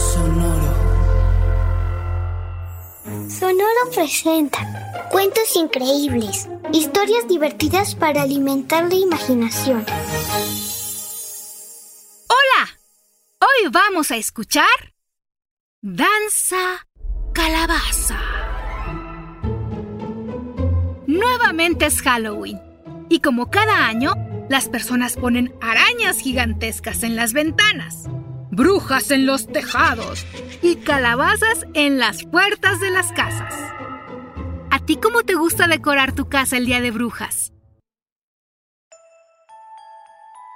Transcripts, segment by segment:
Sonoro. Sonoro presenta cuentos increíbles, historias divertidas para alimentar la imaginación. Hola, hoy vamos a escuchar Danza Calabaza. Nuevamente es Halloween y como cada año, las personas ponen arañas gigantescas en las ventanas brujas en los tejados y calabazas en las puertas de las casas. ¿A ti cómo te gusta decorar tu casa el día de brujas?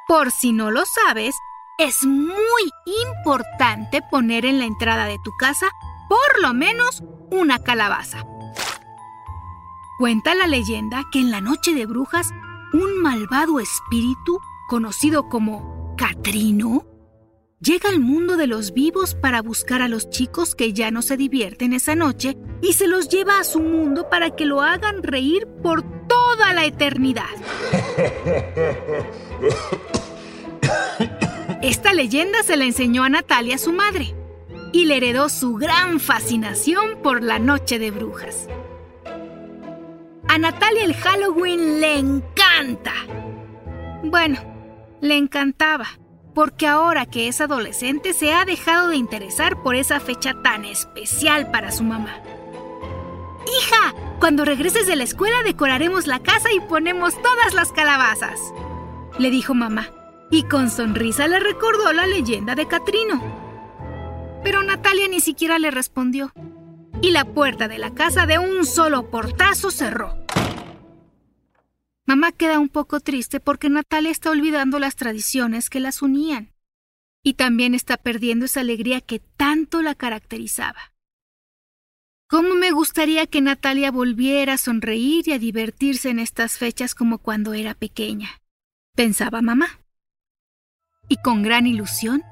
Por si no lo sabes, es muy importante poner en la entrada de tu casa por lo menos una calabaza. Cuenta la leyenda que en la noche de brujas, un malvado espíritu, conocido como Catrino, llega al mundo de los vivos para buscar a los chicos que ya no se divierten esa noche y se los lleva a su mundo para que lo hagan reír por toda la eternidad. Esta leyenda se la enseñó a Natalia, su madre, y le heredó su gran fascinación por la noche de brujas. A Natalia el Halloween le encanta. Bueno, le encantaba porque ahora que es adolescente se ha dejado de interesar por esa fecha tan especial para su mamá. Hija, cuando regreses de la escuela decoraremos la casa y ponemos todas las calabazas, le dijo mamá, y con sonrisa le recordó la leyenda de Catrino. Pero Natalia ni siquiera le respondió, y la puerta de la casa de un solo portazo cerró. Mamá queda un poco triste porque Natalia está olvidando las tradiciones que las unían. Y también está perdiendo esa alegría que tanto la caracterizaba. ¿Cómo me gustaría que Natalia volviera a sonreír y a divertirse en estas fechas como cuando era pequeña? pensaba mamá. Y con gran ilusión,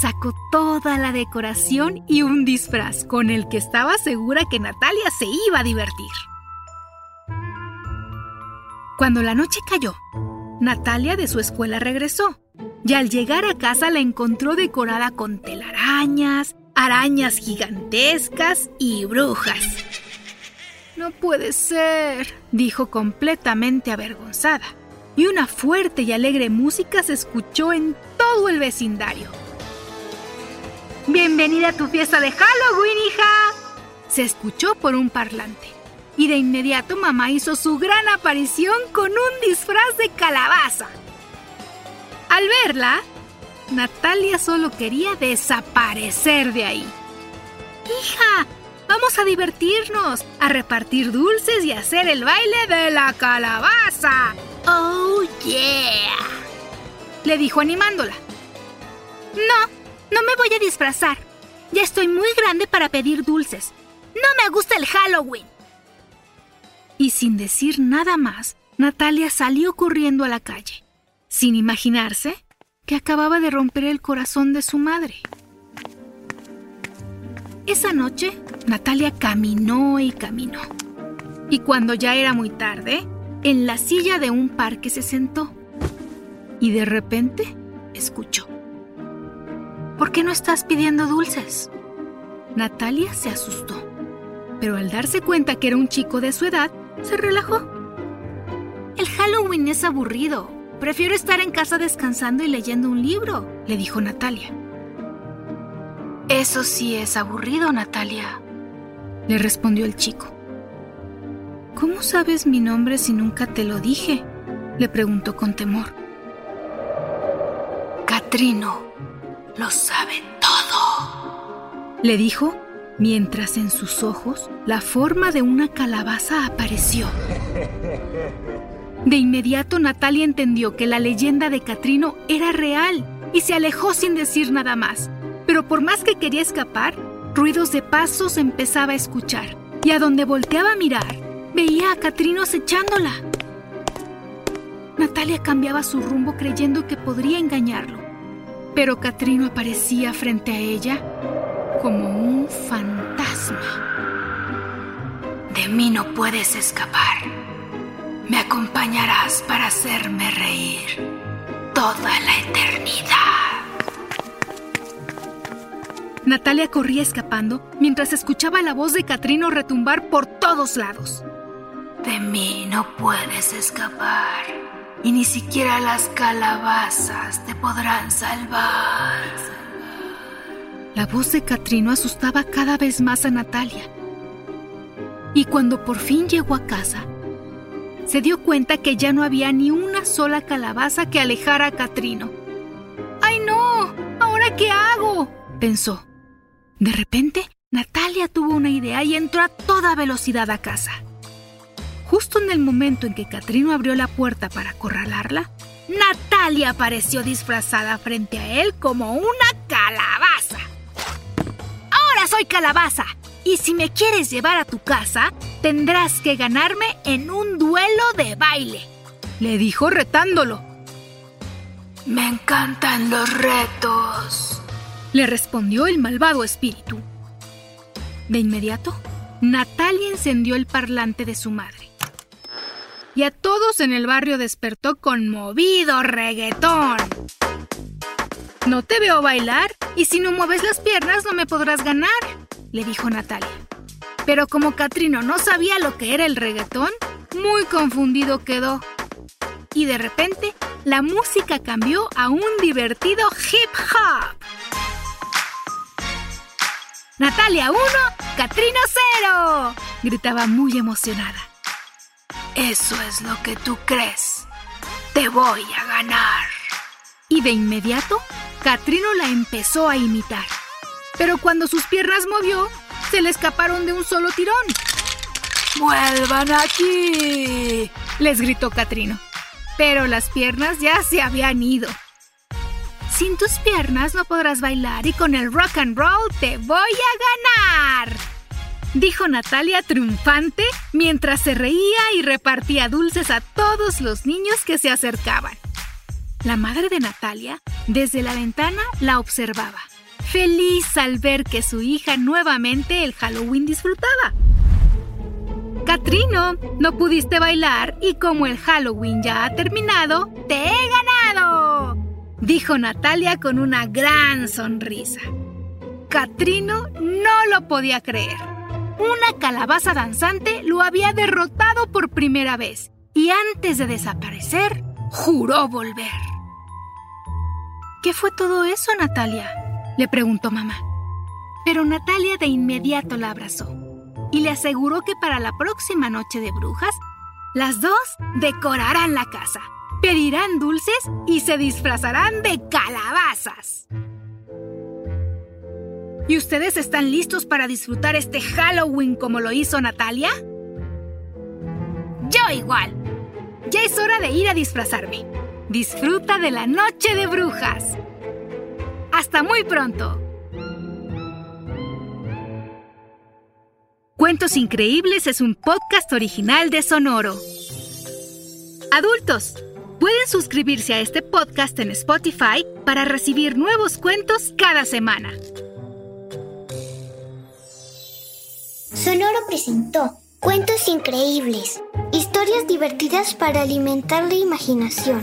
sacó toda la decoración y un disfraz con el que estaba segura que Natalia se iba a divertir. Cuando la noche cayó, Natalia de su escuela regresó y al llegar a casa la encontró decorada con telarañas, arañas gigantescas y brujas. No puede ser, dijo completamente avergonzada, y una fuerte y alegre música se escuchó en todo el vecindario. Bienvenida a tu fiesta de Halloween, hija, se escuchó por un parlante y de inmediato mamá hizo su gran aparición con un disfraz de calabaza. Al verla, Natalia solo quería desaparecer de ahí. Hija, vamos a divertirnos, a repartir dulces y hacer el baile de la calabaza. Oh, yeah. Le dijo animándola. No, no me voy a disfrazar. Ya estoy muy grande para pedir dulces. No me gusta el Halloween. Y sin decir nada más, Natalia salió corriendo a la calle, sin imaginarse que acababa de romper el corazón de su madre. Esa noche, Natalia caminó y caminó. Y cuando ya era muy tarde, en la silla de un parque se sentó. Y de repente escuchó. ¿Por qué no estás pidiendo dulces? Natalia se asustó, pero al darse cuenta que era un chico de su edad, se relajó. El Halloween es aburrido. Prefiero estar en casa descansando y leyendo un libro, le dijo Natalia. Eso sí es aburrido, Natalia, le respondió el chico. ¿Cómo sabes mi nombre si nunca te lo dije? le preguntó con temor. Catrino lo sabe todo, le dijo mientras en sus ojos la forma de una calabaza apareció. De inmediato Natalia entendió que la leyenda de Catrino era real y se alejó sin decir nada más. Pero por más que quería escapar, ruidos de pasos empezaba a escuchar y a donde volteaba a mirar, veía a Catrino acechándola. Natalia cambiaba su rumbo creyendo que podría engañarlo, pero Catrino aparecía frente a ella como un fantasma. De mí no puedes escapar. Me acompañarás para hacerme reír toda la eternidad. Natalia corría escapando mientras escuchaba la voz de Catrino retumbar por todos lados. De mí no puedes escapar y ni siquiera las calabazas te podrán salvar. La voz de Catrino asustaba cada vez más a Natalia. Y cuando por fin llegó a casa, se dio cuenta que ya no había ni una sola calabaza que alejara a Catrino. ¡Ay no! ¿Ahora qué hago? pensó. De repente, Natalia tuvo una idea y entró a toda velocidad a casa. Justo en el momento en que Catrino abrió la puerta para acorralarla, Natalia apareció disfrazada frente a él como una calabaza. Soy calabaza y si me quieres llevar a tu casa, tendrás que ganarme en un duelo de baile, le dijo retándolo. Me encantan los retos, le respondió el malvado espíritu. De inmediato, Natalia encendió el parlante de su madre. Y a todos en el barrio despertó conmovido reggaetón. No te veo bailar y si no mueves las piernas no me podrás ganar, le dijo Natalia. Pero como Catrino no sabía lo que era el reggaetón, muy confundido quedó. Y de repente, la música cambió a un divertido hip hop. Natalia 1, Catrino 0, gritaba muy emocionada. Eso es lo que tú crees. Te voy a ganar. Y de inmediato, Catrino la empezó a imitar. Pero cuando sus piernas movió, se le escaparon de un solo tirón. ¡Vuelvan aquí! les gritó Catrino. Pero las piernas ya se habían ido. Sin tus piernas no podrás bailar y con el rock and roll te voy a ganar. Dijo Natalia triunfante mientras se reía y repartía dulces a todos los niños que se acercaban. La madre de Natalia, desde la ventana, la observaba feliz al ver que su hija nuevamente el Halloween disfrutaba. Catrino, no pudiste bailar y como el Halloween ya ha terminado, te he ganado, dijo Natalia con una gran sonrisa. Catrino no lo podía creer. Una calabaza danzante lo había derrotado por primera vez y antes de desaparecer, juró volver. ¿Qué fue todo eso, Natalia? le preguntó mamá. Pero Natalia de inmediato la abrazó y le aseguró que para la próxima noche de brujas, las dos decorarán la casa, pedirán dulces y se disfrazarán de calabazas. ¿Y ustedes están listos para disfrutar este Halloween como lo hizo Natalia? Yo igual. Ya es hora de ir a disfrazarme. Disfruta de la noche de brujas. Hasta muy pronto. Cuentos Increíbles es un podcast original de Sonoro. Adultos, pueden suscribirse a este podcast en Spotify para recibir nuevos cuentos cada semana. Sonoro presentó Cuentos Increíbles, historias divertidas para alimentar la imaginación.